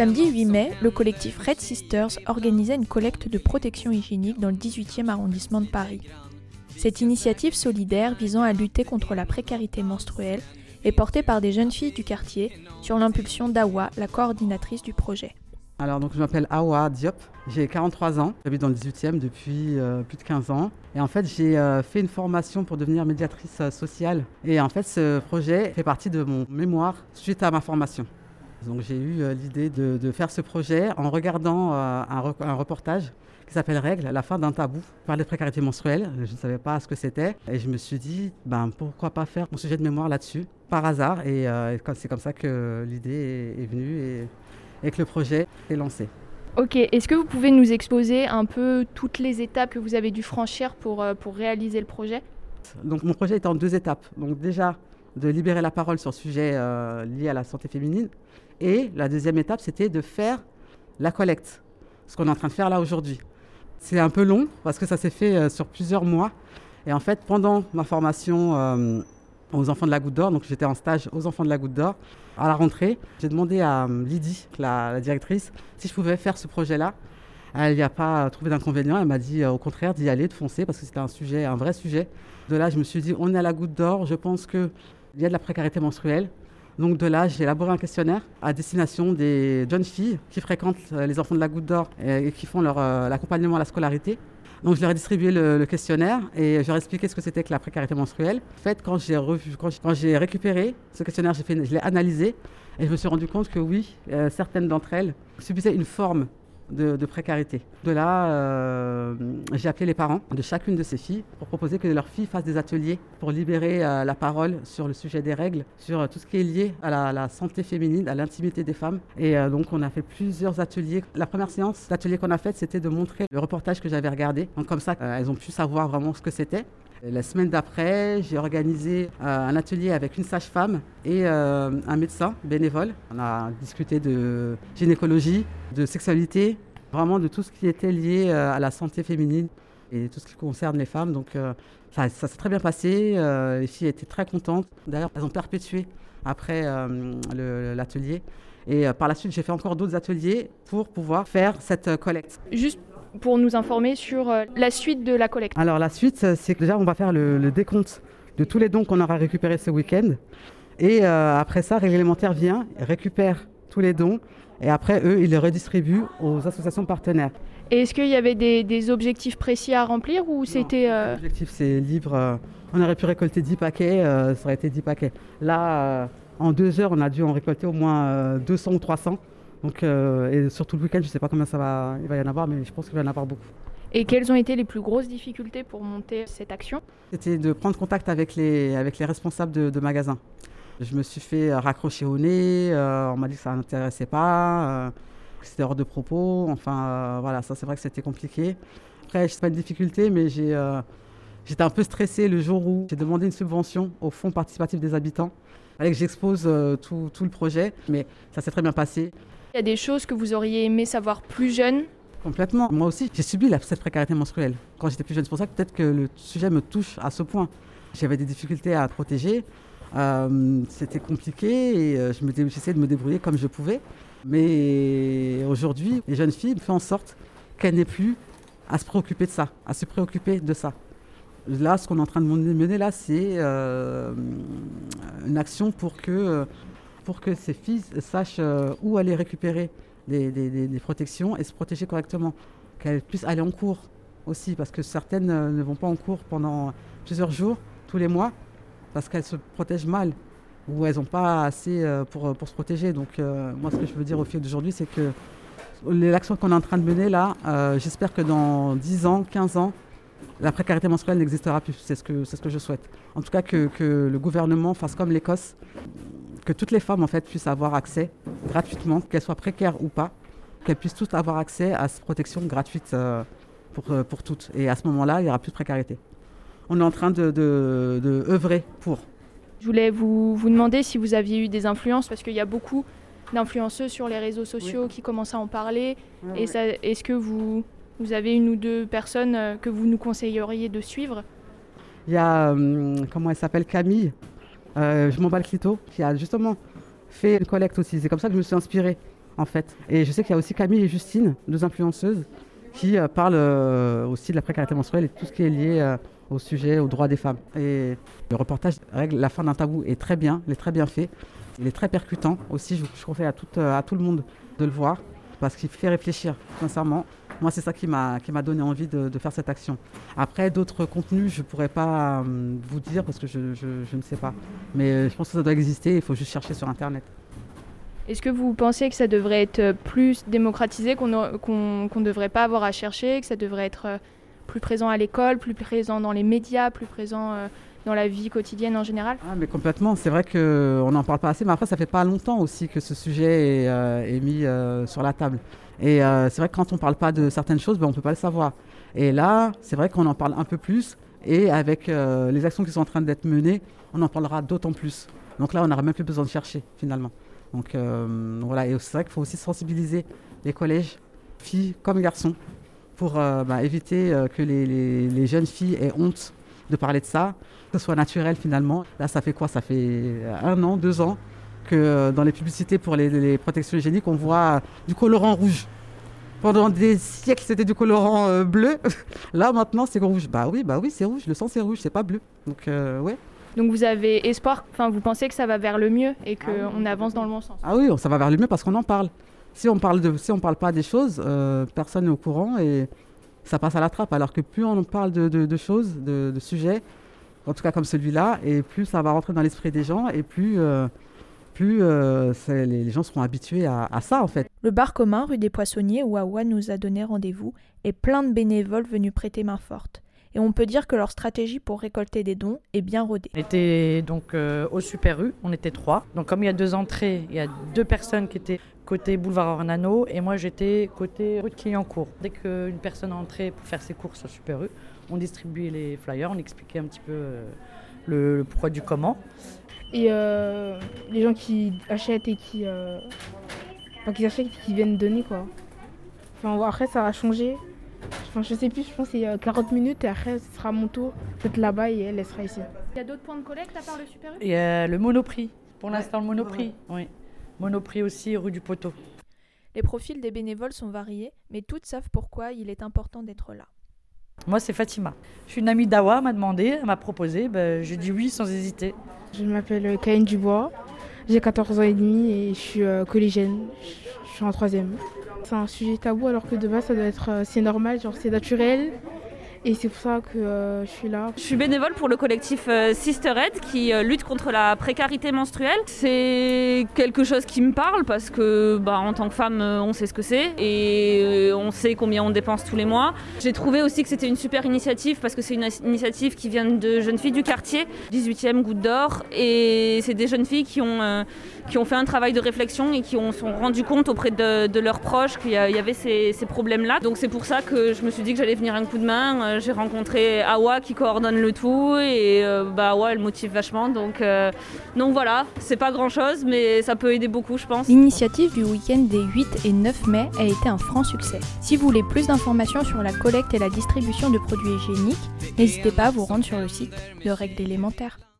Samedi 8 mai, le collectif Red Sisters organisait une collecte de protection hygiénique dans le 18e arrondissement de Paris. Cette initiative solidaire visant à lutter contre la précarité menstruelle est portée par des jeunes filles du quartier sur l'impulsion d'Awa, la coordinatrice du projet. Alors donc je m'appelle Awa Diop, j'ai 43 ans, j'habite dans le 18e depuis euh, plus de 15 ans et en fait j'ai euh, fait une formation pour devenir médiatrice euh, sociale et en fait ce projet fait partie de mon mémoire suite à ma formation. Donc j'ai eu l'idée de, faire ce projet en regardant un, reportage qui s'appelle Règles, la fin d'un tabou. par les précarité menstruelle, je ne savais pas ce que c'était et je me suis dit ben pourquoi pas faire mon sujet de mémoire là-dessus par hasard et c'est comme ça que l'idée est, est venue et et que le projet est lancé. Ok, est-ce que vous pouvez nous exposer un peu toutes les étapes que vous avez dû franchir pour, euh, pour réaliser le projet? Donc mon projet est en deux étapes. Donc déjà de libérer la parole sur le sujet euh, lié à la santé féminine. Et la deuxième étape, c'était de faire la collecte, ce qu'on est en train de faire là aujourd'hui. C'est un peu long parce que ça s'est fait euh, sur plusieurs mois. Et en fait, pendant ma formation aux enfants de la Goutte d'Or. Donc j'étais en stage aux enfants de la Goutte d'Or. À la rentrée, j'ai demandé à euh, Lydie, la, directrice, si je pouvais faire ce projet-là. Elle n'y a pas trouvé d'inconvénient. Elle m'a dit euh, au contraire d'y aller, de foncer, parce que c'était un sujet, un vrai sujet. De là, je me suis dit, on est à la Goutte d'Or. Je pense qu'il y a de la précarité menstruelle. Donc de là, j'ai élaboré un questionnaire à destination des jeunes filles qui fréquentent euh, les enfants de la Goutte d'Or et qui font leur l'accompagnement à la scolarité. Donc je leur ai distribué le, questionnaire et je leur ai expliqué ce que c'était que la précarité menstruelle. En fait, quand j'ai, j'ai récupéré ce questionnaire, j'ai fait, je l'ai analysé et je me suis rendu compte que oui, euh, certaines d'entre elles subissaient une forme de, précarité. De là, euh, j'ai appelé les parents de chacune de ces filles pour proposer que leurs filles fassent des ateliers pour libérer euh, la parole sur le sujet des règles, sur tout ce qui est lié à la, santé féminine, à l'intimité des femmes. Et euh, donc, on a fait plusieurs ateliers. La première séance d'atelier qu'on a faite, c'était de montrer le reportage que j'avais regardé. Donc, comme ça, elles ont pu savoir vraiment ce que c'était. La semaine d'après, j'ai organisé un atelier avec une sage-femme et un médecin bénévole. On a discuté de gynécologie, de sexualité, vraiment de tout ce qui était lié euh, à la santé féminine et tout ce qui concerne les femmes. Donc euh, ça, s'est très bien passé, euh, les filles étaient très contentes. D'ailleurs, elles ont perpétué après l'atelier. Et par la suite, j'ai fait encore d'autres ateliers pour pouvoir faire cette collecte. Pour nous informer sur la suite de la collecte. Alors la suite, c'est que déjà, on va faire le, décompte de tous les dons qu'on aura récupérés ce week-end. Et après ça, Réglementaire vient, récupère tous les dons et après, eux, ils les redistribuent aux associations partenaires. Et est-ce qu'il y avait des, objectifs précis à remplir ou c'était... Euh... L'objectif, c'est libre. Euh, on aurait pu récolter 10 paquets, euh, ça aurait été 10 paquets. Là, euh, en deux heures, on a dû en récolter au moins 200 ou 300. Donc, et surtout le week-end, je ne sais pas combien ça va, il va y en avoir, mais je pense qu'il va y en avoir beaucoup. Et quelles ont été les plus grosses difficultés pour monter cette action? C'était de prendre contact avec les, avec les responsables de, de magasins. Je me suis fait raccrocher au nez, euh, on m'a dit que ça n'intéressait pas, euh, que c'était hors de propos. Enfin, euh, voilà, ça c'est vrai que c'était compliqué. Après, je sais pas une difficulté, mais j'ai, j'étais un peu stressé le jour où j'ai demandé une subvention au fonds participatif des habitants. Il fallait que j'expose tout, tout, le projet, mais ça s'est très bien passé. Il y a des choses que vous auriez aimé savoir plus jeune Complètement. Moi aussi, j'ai subi cette précarité menstruelle quand j'étais plus jeune. C'est pour ça que peut-être que le sujet me touche à ce point. J'avais des difficultés à protéger. Euh, c'était compliqué et euh, je j'essayais de me débrouiller comme je pouvais. Mais aujourd'hui, les jeunes filles font en sorte qu'elles n'aient plus à se préoccuper de ça, à se préoccuper de ça. Là, ce qu'on est en train de mener là, c'est euh, une action pour que, pour que ces filles sachent où aller récupérer des, protections et se protéger correctement. Qu'elles puissent aller en cours aussi, parce que certaines ne vont pas en cours pendant plusieurs jours, tous les mois, parce qu'elles se protègent mal ou elles n'ont pas assez euh, pour, se protéger. Donc euh, moi, ce que je veux dire au fil d'aujourd'hui, c'est que l'action qu'on est en train de mener là, euh, j'espère que dans 10 ans, 15 ans, la précarité menstruelle n'existera plus. C'est ce, que, ce que je souhaite. En tout cas, que, que le gouvernement fasse comme l'Écosse, que toutes les femmes en fait puissent avoir accès gratuitement, qu'elles soient précaires ou pas, qu'elles puissent toutes avoir accès à cette protection gratuite pour, pour toutes. Et à ce moment-là, il n'y aura plus de précarité on est en train de, de, œuvrer pour. Je voulais vous, vous, demander si vous aviez eu des influences, parce qu'il y a beaucoup d'influenceuses sur les réseaux sociaux qui commencent à en parler. et est-ce que vous, vous avez une ou deux personnes euh, que vous nous conseilleriez de suivre? Il y a, comment elle s'appelle, Camille, euh, je m'en bats le clito, qui a justement fait une collecte aussi. C'est comme ça que je me suis inspirée en fait. Et je sais qu'il y a aussi Camille et Justine, deux influenceuses, qui euh, parlent euh, aussi de la précarité menstruelle et tout ce qui est lié au sujet, aux droits des femmes. Et le reportage règle la fin d'un tabou est très bien, il est très bien fait. Il est très percutant aussi, je, je conseille à à tout le monde de le voir parce qu'il fait réfléchir, sincèrement. Moi, c'est ça qui m'a donné envie de, de, faire cette action. Après, d'autres contenus, je ne pourrais pas euh, vous dire parce que je, je, ne sais pas. Mais je pense que ça doit exister, il faut juste chercher sur Internet. Est-ce que vous pensez que ça devrait être plus démocratisé, qu'on ne devrait pas avoir à chercher, que ça devrait être euh, plus présent à l'école, plus présent dans les médias, plus présent euh, dans la vie quotidienne en général ah, mais Complètement, c'est vrai qu'on n'en parle pas assez, mais après ça fait pas longtemps aussi que ce sujet est, euh, mis euh, sur la table. Et euh, c'est vrai que quand on ne parle pas de certaines choses, ben, on ne peut pas le savoir. Et là, c'est vrai qu'on en parle un peu plus, et avec euh, les actions qui sont en train d'être menées, on en parlera d'autant plus. Donc là, on n'aura même plus besoin de chercher finalement. Donc euh, voilà, et c'est vrai qu'il faut aussi sensibiliser les collèges, filles comme garçons, pour euh, bah, éviter que les, les, les jeunes filles aient honte de parler de ça, que ce soit naturel finalement. Là, ça fait quoi? Ça fait un an, deux ans que dans les publicités pour les, les protections hygiéniques, on voit du colorant rouge. Pendant des siècles, c'était du colorant euh, bleu. Là, maintenant, c'est rouge. Bah oui, bah oui, c'est rouge. Le sang, c'est rouge, c'est pas bleu. Donc, euh, ouais. Donc vous avez espoir, enfin vous pensez que ça va vers le mieux et qu'on ah avance dans le bon sens? Ah oui, ça va vers le mieux parce qu'on en parle. Si on parle de, si on parle pas des choses, euh, personne n'est au courant et ça passe à la trappe. Alors que plus on parle de, de, de choses, de, de, sujets, en tout cas comme celui-là, et plus ça va rentrer dans l'esprit des gens et plus, euh, plus euh, les, les, gens seront habitués à, à, ça en fait. Le bar commun rue des Poissonniers où Awa nous a donné rendez-vous est plein de bénévoles venus prêter main forte. Et on peut dire que leur stratégie pour récolter des dons est bien rodée. On était donc euh, au Super U, on était trois. Donc comme il y a deux entrées, il y a deux personnes qui étaient côté boulevard Ornano et moi j'étais côté rue de Clignancourt. Dès qu'une personne entrait pour faire ses courses au Super U, on distribuait les flyers, on expliquait un petit peu euh, le, le, pourquoi du comment. Et euh, les gens qui achètent et qui, euh, enfin, qui achètent et qui viennent donner quoi. Enfin, après ça va changer. Enfin, je sais plus, je pense que c'est 40 minutes et après ce sera mon tour. Peut-être là-bas et elle, elle sera ici. Il y a d'autres points de collecte à part le Super U? Il y a le Monoprix. Pour l'instant, le Monoprix. Oui. Monoprix aussi, rue du Poteau. Les profils des bénévoles sont variés, mais toutes savent pourquoi il est important d'être là. Moi, c'est Fatima. Je suis une amie d'Awa, m'a demandé, elle m'a proposé, ben, j'ai dit oui sans hésiter. Je m'appelle Caïne Dubois, j'ai 14 ans et demi et je suis euh, collégienne, je suis en troisième. C'est un sujet tabou alors que de base ça doit être, euh, c'est normal, genre c'est naturel. Et c'est pour ça que euh, je suis là. Je suis bénévole pour le collectif euh, Sisterhead qui euh, lutte contre la précarité menstruelle. C'est quelque chose qui me parle parce que bah, en tant que femme, euh, on sait ce que c'est et on sait combien on dépense tous les mois. J'ai trouvé aussi que c'était une super initiative parce que c'est une initiative qui vient de jeunes filles du quartier, 18e Goutte d'Or. Et c'est des jeunes filles qui ont, qui ont fait un travail de réflexion et qui ont sont rendu compte auprès de, de leurs proches qu'il y, avait ces, ces problèmes-là. Donc c'est pour ça que je me suis dit que j'allais venir un coup de main euh, j'ai rencontré Awa qui coordonne le tout et euh, bah Awa elle motive vachement donc euh, donc voilà c'est pas grand chose mais ça peut aider beaucoup je pense. L'initiative du week-end des 8 et 9 mai a été un franc succès. Si vous voulez plus d'informations sur la collecte et la distribution de produits hygiéniques, n'hésitez pas à vous rendre sur le site de Règles élémentaires.